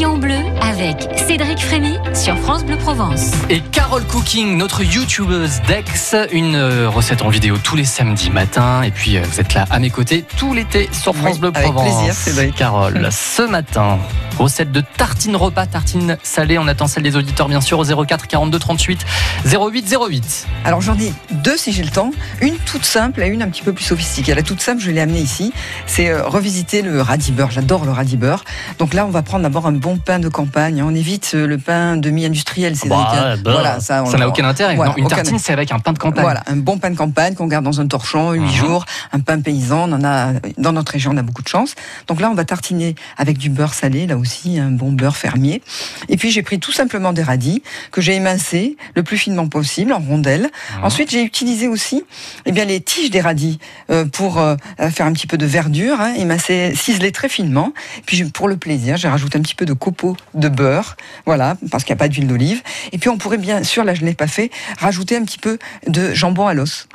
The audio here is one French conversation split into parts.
Papillon bleu avec Cédric Frémy sur France Bleu Provence. Et Carole Cooking, notre youtubeuse d'ex, une euh, recette en vidéo tous les samedis matins. Et puis euh, vous êtes là à mes côtés tout l'été sur France Oui, Bleu avec Provence. plaisir, Cédric. Carole, ce matin, recette de tartine repas, tartine salée. On attend celle des auditeurs bien sûr au 04 42 38 08 08. Alors j'en ai deux si j'ai le temps. Une toute simple et une un petit peu plus sophistiquée. La toute simple, je l'ai amenée ici. C'est euh, revisiter le radis beurre. J'adore le radis beurre. Donc là, on va prendre d'abord un bon pain de campagne. On évite euh, le pain demi-industriel. C'est Bah, bah, ça, n'a aucun intérêt. Voilà, Non, une aucun tartine, c'est avec un pain de campagne. Voilà, un bon pain de campagne qu'on garde dans un torchon 8 Mhm. jours, un pain paysan, on en a dans notre région, on a beaucoup de chance. Donc là, on va tartiner avec du beurre salé, là aussi un bon beurre fermier. Et puis j'ai pris tout simplement des radis que j'ai émincés le plus finement possible en rondelles. Mhm. Ensuite, j'ai utilisé aussi eh bien les tiges des radis euh, pour euh, faire un petit peu de verdure, hein, émincé, ciselé très finement. Puis pour le plaisir, j'ai rajouté un petit peu de copeaux de beurre, voilà, parce qu'il n'y a pas d'huile d'olive. Et puis on pourrait bien sûr, là je ne l'ai pas fait, rajouter un petit peu de jambon à l'os.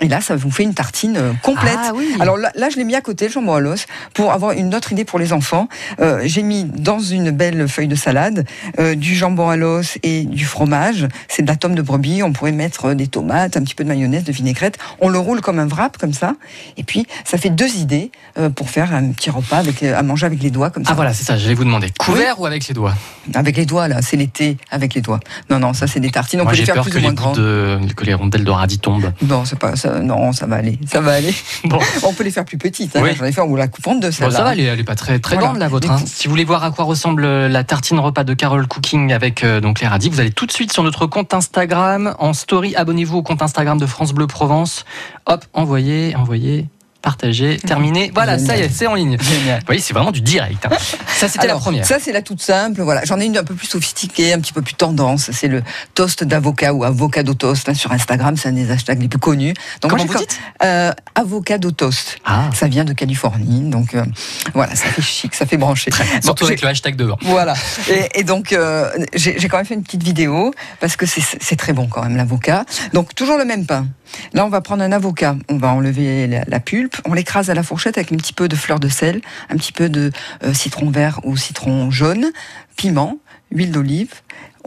Et là, ça vous fait une tartine euh, complète. Ah oui. Alors là, là, je l'ai mis à côté, le jambon à l'os, pour avoir une autre idée pour les enfants. Euh, J'ai mis dans une belle feuille de salade euh, du jambon à l'os et du fromage. C'est de la tome de brebis. On pourrait mettre des tomates, un petit peu de mayonnaise, de vinaigrette. On le roule comme un wrap, comme ça. Et puis, ça fait deux idées euh, pour faire un petit repas avec, à manger avec les doigts, comme ça. Ah voilà, c'est ça, je vais vous demander. Couvert ou avec les doigts? Avec les doigts, là, c'est l'été, avec les doigts. Non, non, ça, c'est des tartines. On Moi peut les j'ai faire peur plus que ou les, moins grandes. de, que les rondelles de radis tombent. Non, c'est pas ça. Non, ça va aller. Ça va aller. Bon. On peut les faire plus petites. Hein. Oui. J'en ai fait, on vous la coupe en deux, Bon, ça va, elle est, elle est pas très, très Voilà. grande la vôtre. Hein. Si vous voulez voir à quoi ressemble euh, la tartine repas de Carole Cooking avec euh, donc les radis, vous allez tout de suite sur notre compte Instagram en story. Abonnez-vous au compte Instagram de France Bleu Provence. Hop, envoyez, envoyez, partagez, terminé. Voilà, ça y est, c'est en ligne. Génial. Vous voyez, c'est vraiment du direct. hein. Ça, c'était la première. Ça, c'est la toute simple. Voilà. J'en ai une un peu plus sophistiquée, un petit peu plus tendance. C'est le toast d'avocat ou avocado toast. hein, sur Instagram, c'est un des hashtags les plus connus. Donc, Comment vous dites euh, Avocado toast. Ah, Ça vient de Californie. Donc, euh, voilà, ça fait chic, ça fait brancher. Bon, surtout avec le hashtag devant. Voilà. Et, et donc, euh, j'ai quand même fait une petite vidéo parce que c'est- c'est très bon quand même l'avocat. Donc, toujours le même pain. Là, on va prendre un avocat. On va enlever la, la pulpe. On l'écrase à la fourchette avec un petit peu de fleur de sel, un petit peu de euh, citron vert ou citron jaune, piment, huile d'olive.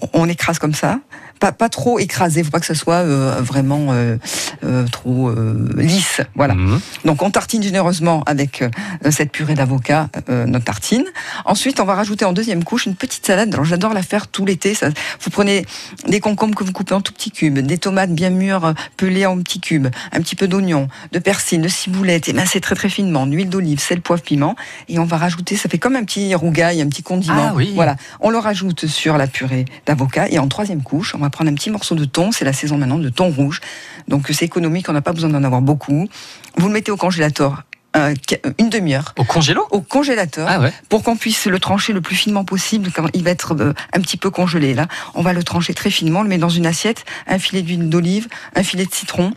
On, on écrase comme ça. Pas, pas trop écrasé. Faut pas que ce soit euh, vraiment euh, euh, trop lisse. Voilà. Mhm. Donc on tartine généreusement avec cette purée d'avocat, notre tartine. Ensuite, on va rajouter en deuxième couche une petite salade. Alors j'adore la faire tout l'été. Ça, vous prenez des concombres que vous coupez en tout petits cubes, des tomates bien mûres pelées en petits cubes, un petit peu d'oignon, de persil, de ciboulette, émincé très très finement, d'huile d'olive, sel, poivre, piment. Et on va rajouter, ça fait comme un petit rougail, un petit condiment. Ah oui. Voilà. On le rajoute sur la purée d'avocat. Et en troisième couche, on va prendre un petit morceau de thon. C'est la saison maintenant de thon rouge. Donc c'est économique, on n'a pas besoin d'en avoir beaucoup. Vous le mettez au congélateur euh, une demi-heure Au congélo? Au congélateur Ah ouais. pour qu'on puisse le trancher le plus finement possible quand il va être euh, un petit peu congelé là. On va le trancher très finement, on le met dans une assiette, un filet d'huile d'olive, un filet de citron,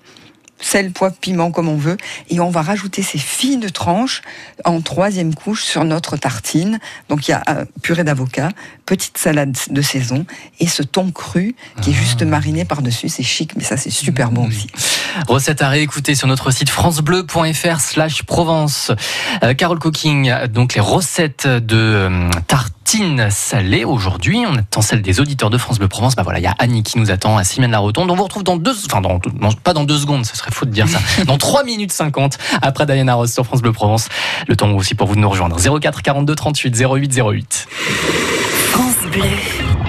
sel, poivre, piment comme on veut et on va rajouter ces fines tranches en troisième couche sur notre tartine. Donc il y a euh, purée d'avocat, petite salade de saison et ce thon cru qui est juste mariné par-dessus, c'est chic mais ça c'est super bon aussi. Recette à réécouter sur notre site francebleu.fr slash Provence. Euh, Carole Cooking, donc les recettes de euh, tartines salées aujourd'hui. On attend celle des auditeurs de France Bleu Provence. Bah voilà, il y a Annie qui nous attend à Simène la Rotonde. On vous retrouve dans deux, enfin dans, pas dans deux secondes, ce serait faux de dire ça. Dans 3 minutes 50 après Diana Ross sur France Bleu Provence. Le temps aussi pour vous de nous rejoindre. 04 42 38 08 08. France Bleu,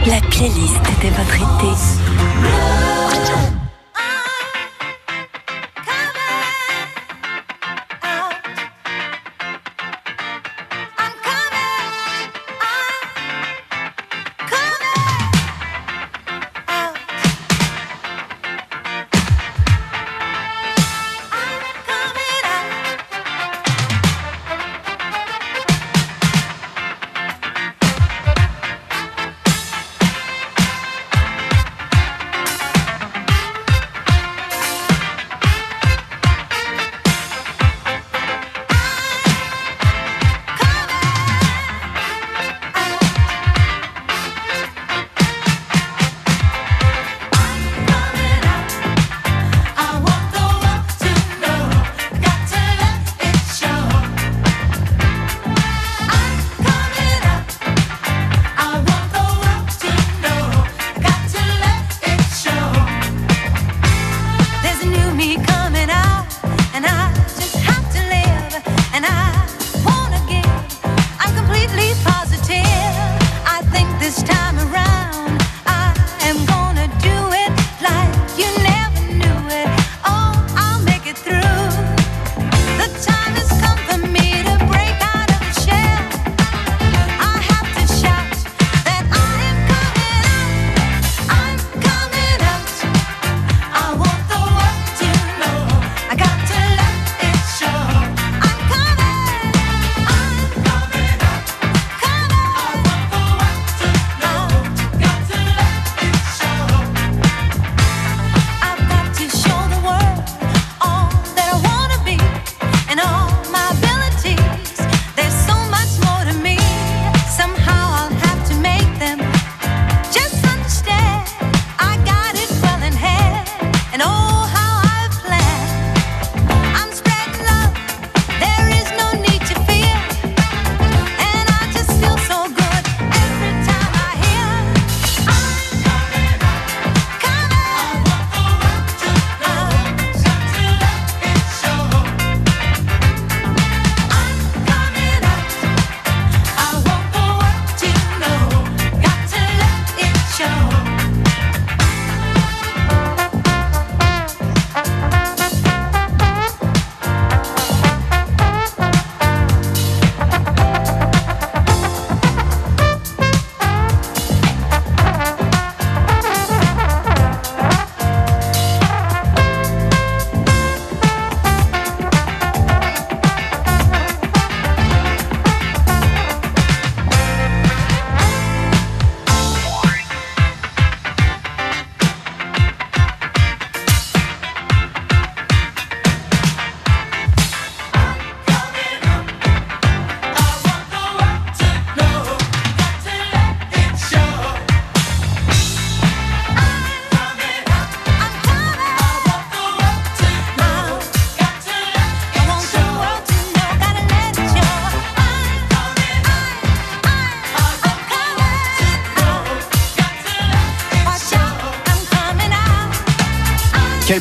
la playlist de votre été.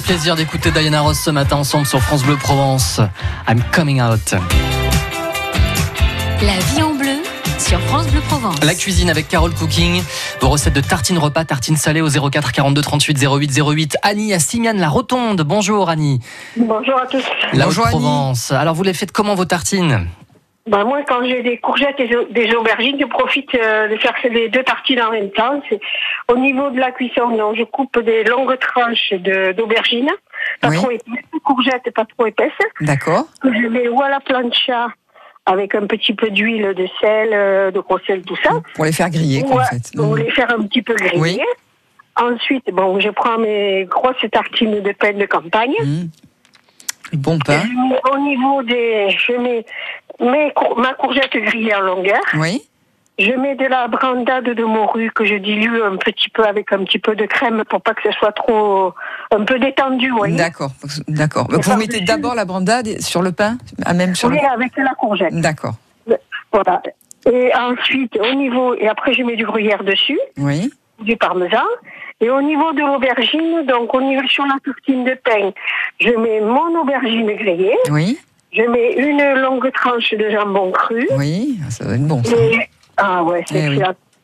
Plaisir d'écouter Diana Ross ce matin ensemble sur France Bleu Provence. I'm coming out. La vie en bleu sur France Bleu Provence. La cuisine avec Carole Cooking. Vos recettes de tartines repas, tartines salées au 04 42 38 08 08. Annie à Simiane la Rotonde. Bonjour Annie. Bonjour à tous. La Bonjour, Annie. Haute-Provence. Alors vous les faites comment vos tartines? Bah, moi, quand j'ai des courgettes et des aubergines, je profite euh, de faire les deux tartines en même temps. Au niveau de la cuisson, donc, je coupe des longues tranches d'aubergines, pas Oui. trop épaisses, courgettes pas trop épaisses, D'accord. je mets ou à la plancha avec un petit peu d'huile, de sel, euh, de gros sel, tout ça. Pour les faire griller, ou en fait. ou Mhm. les faire un petit peu griller. Oui. Ensuite, bon, je prends mes grosses tartines de pain de campagne. Mhm. Bon pain. Au niveau des, je mets mes ma courgette grillée en longueur. Oui. Je mets de la brandade de morue que je dilue un petit peu avec un petit peu de crème pour pas que ce soit trop un peu détendu, voyez. D'accord. D'accord. Vous mettez d'abord la brandade sur le pain, ah, même sur le. Oui, avec la courgette. D'accord. Voilà. Et ensuite, au niveau, et après je mets du gruyère dessus, Oui. du parmesan. Et au niveau de l'aubergine, donc au niveau sur la tartine de pain, je mets mon aubergine grillée, Oui. Je mets une longue tranche de jambon cru, Oui. Ça doit être bon. Ça. et, ah ouais, c'est Eh oui.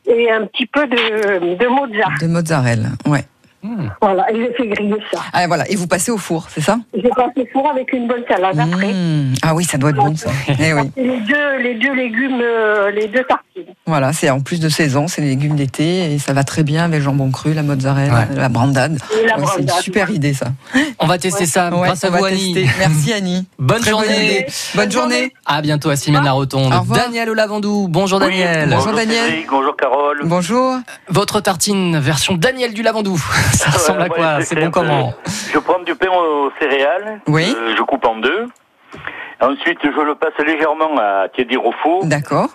Et un petit peu de, de mozzarella. De mozzarella. Ouais. Hmm. Voilà, et je fais griller ça. Ah, voilà. Et vous passez au four, c'est ça? Je passe le four avec une bonne salade après. Mmh. Ah oui, ça doit être bon ça. Eh oui. Et les deux, les deux légumes, euh, les deux tartines. Voilà, c'est en plus de saison, c'est les légumes d'été et ça va très bien avec le jambon cru, la mozzarella, Ouais. la brandade. Ouais, c'est une super idée ça. On va tester ça Ouais, grâce à vous Annie. tester. Merci Annie. Bonne Très bonne journée. Bonne journée. À bientôt à Simiane la Rotonde. Au. Daniel au Lavandou. Bonjour Daniel. bonjour. Daniel. Cédric, bonjour Carole. Bonjour. Votre tartine version Daniel du Lavandou. Ça ressemble à quoi C'est bon comment Je prends du pain aux céréales. Oui. euh, je coupe en deux. Ensuite, je le passe légèrement à tiédir au four. D'accord.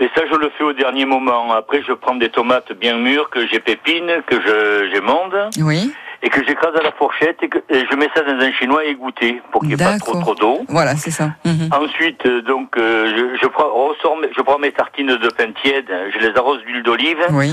Et ça, je le fais au dernier moment. Après, je prends des tomates bien mûres que j'épépine, que je j'émonde Oui. et que j'écrase à la fourchette et, que, et je mets ça dans un chinois égoutter pour qu'il n'y ait pas trop trop d'eau. Voilà, c'est ça. Mhm. Ensuite, euh, donc, euh, je, je, prends, je prends mes tartines de pain tiède, je les arrose d'huile d'olive, Oui.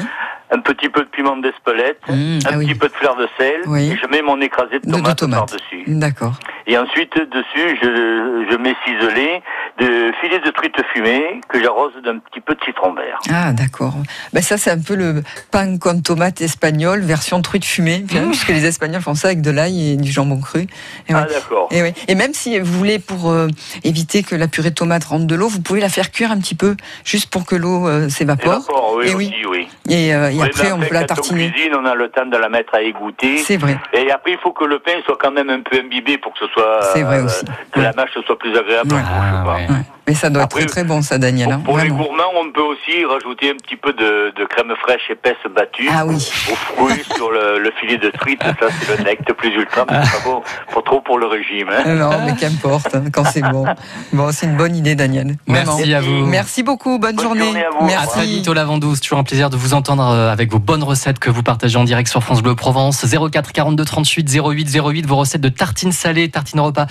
Un petit peu de piment d'Espelette, Mmh, un ah oui. petit peu de fleur de sel, Oui. et je mets mon écrasé de De- de tomate par-dessus. D'accord. Et ensuite, dessus, je, je mets ciselé de filets de truite fumée que j'arrose d'un petit peu de citron vert. Ah, d'accord. Ben, ça, c'est un peu le pain con tomate espagnol, version truite fumée, bien, puisque les Espagnols font ça avec de l'ail et du jambon cru. Et, ouais. Ah d'accord. et, et même si vous voulez, pour euh, éviter que la purée de tomate rentre de l'eau, vous pouvez la faire cuire un petit peu, juste pour que l'eau euh, s'évapore. Évapore, oui, Et oui. aussi, oui. Et, euh, et Oui, après, on peut la tartiner. On cuisine, on a le temps de la mettre à égoutter. C'est vrai. Et après, il faut que le pain soit quand même un peu imbibé pour que ce soit C'est vrai aussi. que la mâche soit plus agréable. Ouais. Ah, ouais. Mais ça doit Après, être très très bon, ça, Daniel. hein, Pour, pour les gourmands, on peut aussi rajouter un petit peu de, de crème fraîche épaisse battue Ah oui. aux fruits sur le, le filet de truite. Ça, c'est le necte plus ultra, mais c'est pas bon, pas trop pour le régime. Hein. Non, mais qu'importe, hein, quand c'est bon. Bon, c'est une bonne idée, Daniel. Vraiment. Merci à vous. Merci beaucoup, bonne, Bonne journée à vous. À Merci. très vite au Lavandou. C'est toujours un plaisir de vous entendre euh, avec vos bonnes recettes que vous partagez en direct sur France Bleu Provence. 04 42 38 08 08. Vos recettes de tartines salées, tartines repas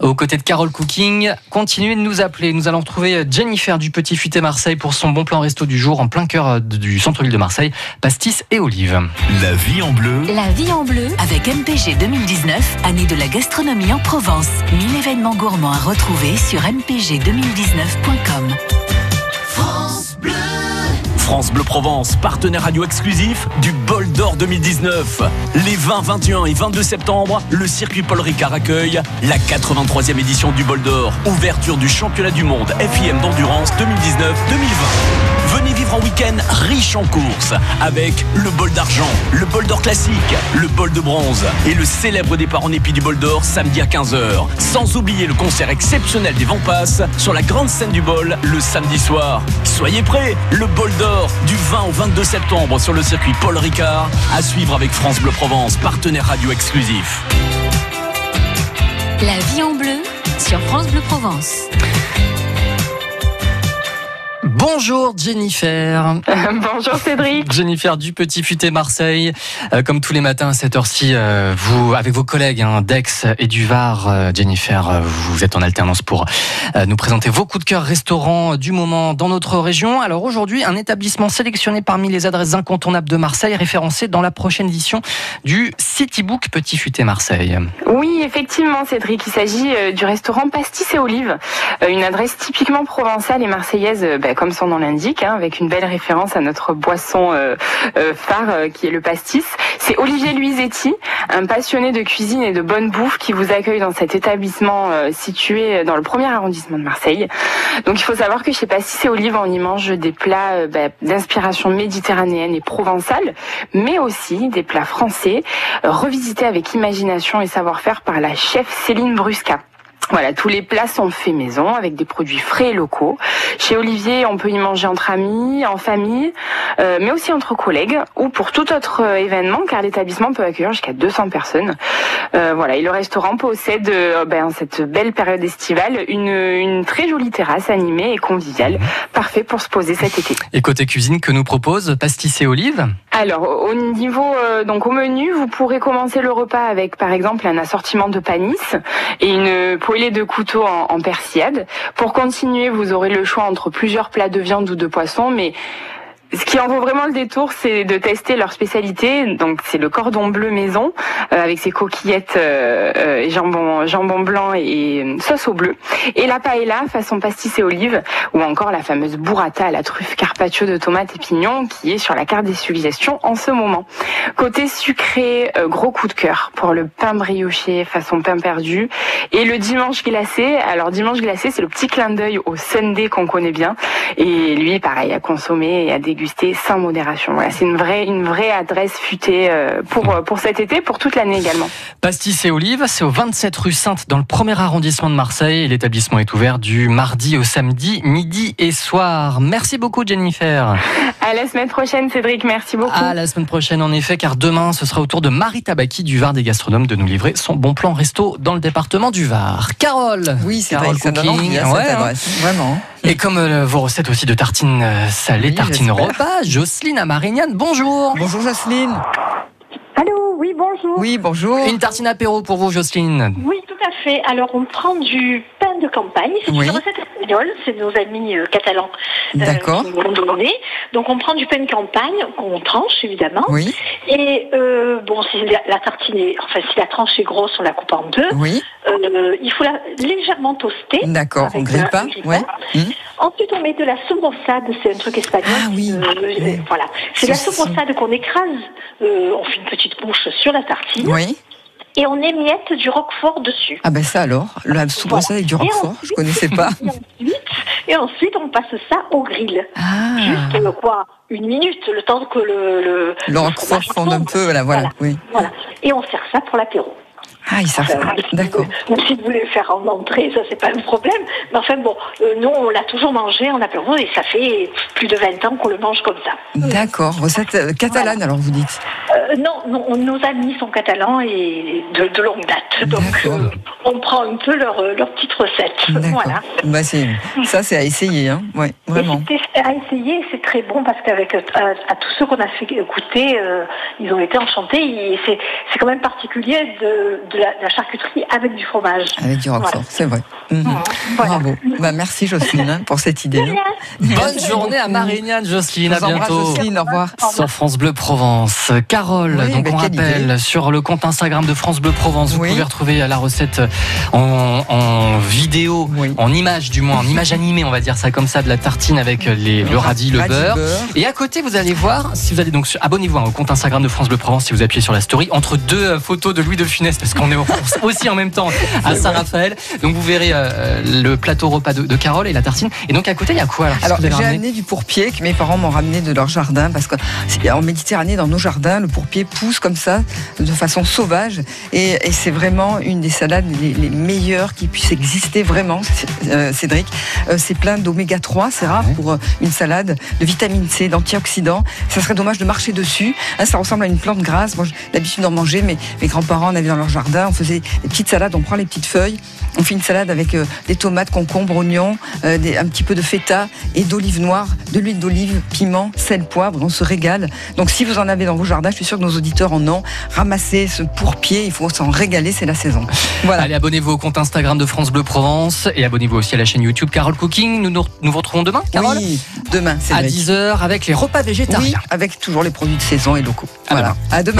aux côtés de Carole Cooking. Continuez de nous appeler. Nous allons retrouver Jennifer du Petit Futé Marseille pour son bon plan resto du jour en plein cœur euh, du centre-ville de Marseille. Pastis et olives. La vie en bleu. La vie en bleu Avec MPG 2019, année de la gastronomie en Provence. 1000 événements gourmands à retrouver sur mpg2019.com. France Bleu Provence, partenaire radio exclusif du Bol d'Or 2019. Les 20, 21 et 22 septembre, le circuit Paul Ricard accueille la 83e édition du Bol d'Or. Ouverture du championnat du monde FIM d'endurance 2019-2020. Venez vivre un week-end riche en courses avec le bol d'argent, le bol d'or classique, le bol de bronze et le célèbre départ en épi du bol d'or samedi à 15h. Sans oublier le concert exceptionnel des Vents-Passes sur la grande scène du bol le samedi soir. Soyez prêts, le bol d'or du 20 au 22 septembre sur le circuit Paul Ricard à suivre avec France Bleu Provence, partenaire radio exclusif. La vie en bleu sur France Bleu Provence. Bonjour Jennifer. Bonjour Cédric. Jennifer du Petit Futé Marseille. Euh, comme tous les matins à cette heure-ci, euh, vous, avec vos collègues hein, d'Aix et du Var, euh, Jennifer, vous êtes en alternance pour nous présenter vos coups de cœur restaurants du moment dans notre région. Alors aujourd'hui, un établissement sélectionné parmi les adresses incontournables de Marseille, référencé dans la prochaine édition du Citybook Petit Futé Marseille. Oui, effectivement Cédric, il s'agit du restaurant Pastis et Olives, une adresse typiquement provençale et marseillaise, bah, comme son l'indique, hein, avec une belle référence à notre boisson euh, euh, phare euh, qui est le pastis. C'est Olivier Luisetti, un passionné de cuisine et de bonne bouffe qui vous accueille dans cet établissement situé dans le premier arrondissement de Marseille. Donc il faut savoir que chez Pastis et Olives, on y mange des plats bah, d'inspiration méditerranéenne et provençale, mais aussi des plats français, revisités avec imagination et savoir-faire par la chef Céline Brusca. Voilà, tous les plats sont faits maison avec des produits frais et locaux. Chez Olivier, on peut y manger entre amis, en famille, euh, mais aussi entre collègues ou pour tout autre euh, événement, car l'établissement peut accueillir jusqu'à 200 personnes. Euh, voilà, et le restaurant possède, ben, en cette belle période estivale, une, une très jolie terrasse animée et conviviale, parfait pour se poser cet été. Et côté cuisine, que nous propose Pastis et Olives Alors, au niveau, donc au menu, vous pourrez commencer le repas avec, par exemple, un assortiment de panis et une poêlée de couteaux en, en. Pour continuer, vous aurez le choix entre plusieurs plats de viande ou de poisson, mais ce qui en vaut vraiment le détour, c'est de tester leur spécialité. Donc, c'est le cordon bleu maison euh, avec ses coquillettes euh, euh, et jambon, jambon blanc et, et sauce au bleu. Et la paella façon pastis et olive, ou encore la fameuse burrata à la truffe carpaccio de tomates et pignons qui est sur la carte des suggestions en ce moment. Côté sucré, euh, gros coup de cœur pour le pain brioché façon pain perdu et le dimanche glacé. Alors dimanche glacé, c'est le petit clin d'œil au Sunday qu'on connaît bien. Et lui, pareil, à consommer et à déguster sans modération. Voilà, c'est une vraie, une vraie adresse futée euh, pour, euh, pour cet été, pour toute l'année également. Pastis et Olives, c'est au 27 rue Sainte dans le premier arrondissement de Marseille. L'établissement est ouvert du mardi au samedi, midi et soir. Merci beaucoup Jennifer. À la semaine prochaine, Cédric. Merci beaucoup. À la semaine prochaine en effet, car demain ce sera au tour de Marie Tabaki du Var des gastronomes de nous livrer son bon plan resto dans le département du Var. Carole Oui, c'est Carole vrai que ça donne Cooking. envie à cette Ouais, hein. adresse, vraiment. Et comme euh, vos recettes aussi de tartines euh, salées, Oui, tartines repas, Jocelyne à Marignane, bonjour Bonjour Jocelyne. Allô, oui, bonjour. Oui, bonjour. Une tartine apéro pour vous Jocelyne. Oui, tout à fait. Alors, on prend du pain de campagne. C'est Oui. une recette C'est nos amis euh, catalans euh, D'accord. qui nous l'ont donné. Donc, on prend du pain de campagne qu'on tranche, évidemment. Oui, Et euh, bon, si la, la tartine est, enfin, si la tranche est grosse, on la coupe en deux. oui, il faut la légèrement toaster. d'accord. On grille pas. Ouais. Hum. Ensuite, on met de la sobressade, c'est un truc espagnol. Ah oui. Oui. Voilà. C'est de la sobressade qu'on écrase, on fait une petite couche sur la tartine Oui. Et on émiette du roquefort dessus. Ah ben ça alors, la soubresaille avec du Voilà. Roquefort, je connaissais pas. Et ensuite, et ensuite, on passe ça au grill. Ah, Juste euh, quoi Une minute, le temps que le, le, le roquefort fonde un peu, voilà, voilà, oui. Voilà. Et on sert ça pour l'apéro. Ah, il sert ça, Enfin, si d'accord. vous- Si vous voulez le faire en entrée, ça c'est pas un problème. Mais enfin bon, euh, nous on l'a toujours mangé en apéro et ça fait plus de 20 ans qu'on le mange comme ça. D'accord, recette euh, catalane alors vous dites. Euh, non, non, nos amis sont catalans et de, de longue date. Donc on prend un peu leur, leur petite recette. Voilà. Bah, ça c'est à essayer, hein. ouais, vraiment. À essayer, c'est très bon parce qu'avec à, tous ceux qu'on a fait goûter, ils ont été enchantés. C'est c'est quand même particulier de, de, la, de la charcuterie avec du fromage. Avec du roquefort, Voilà. c'est vrai. Mhm. Voilà. Bravo. Bah, merci Jocelyne hein, pour cette idée. Bonne journée à Marignane Jocelyne, à Je vous embrasse, bientôt. Jocelyne, au revoir. Sur France Bleu Provence. Carole, Oui, donc bah, on rappelle idée. sur le compte Instagram de France Bleu Provence, vous Oui. pouvez retrouver la recette en, en vidéo, Oui. en image du moins, en image animée, on va dire ça comme ça, de la tartine avec les, le radis, le Radis, beurre. Et à côté, vous allez voir, si vous allez donc, sur- abonnez-vous hein, au compte Instagram de France Bleu Provence, si vous appuyez sur la story, entre deux euh, photos de Louis de Funès, parce qu'on est au- aussi en même temps à Saint-Raphaël. Donc vous verrez euh, le plateau repas de, de Carole et la tartine. Et donc à côté, il y a quoi alors, j'ai amené du pourpier que mes parents m'ont ramené de leur jardin parce que c'est- en Méditerranée, dans nos jardins, le pourpier pousse comme ça, de façon sauvage. Et, et c'est vraiment une des salades les, les meilleures qui puissent exister vraiment, euh, Cédric. Euh, c'est plein d'oméga 3, c'est rare pour une salade, de vitamine C, d'antioxydants. Ça serait dommage de marcher dessus. Hein, ça ressemble à une plante grasse. Moi, j'ai l'habitude d'en manger, mais mes grands-parents en avaient dans leur jardin. On faisait des petites salades, on prend les petites feuilles, on fait une salade avec euh, des tomates, concombres, oignons, euh, des- un petit peu de feta et d'olive noire, de l'huile d'olive, piment, sel, poivre. On se régale. Donc si vous en avez dans vos jardins, je suis sûre que nos auditeurs en ont. Ramassez ce pourpier, il faut s'en régaler, c'est la saison. Voilà. Allez, abonnez-vous au compte Instagram de France Bleu Provence et abonnez-vous aussi à la chaîne YouTube Carole Cooking. Nous nous, retrouvons demain, Carole Oui, demain, À Cédric. 10h avec les repas végétariens. Oui, avec toujours les produits de saison et locaux. À voilà. À demain.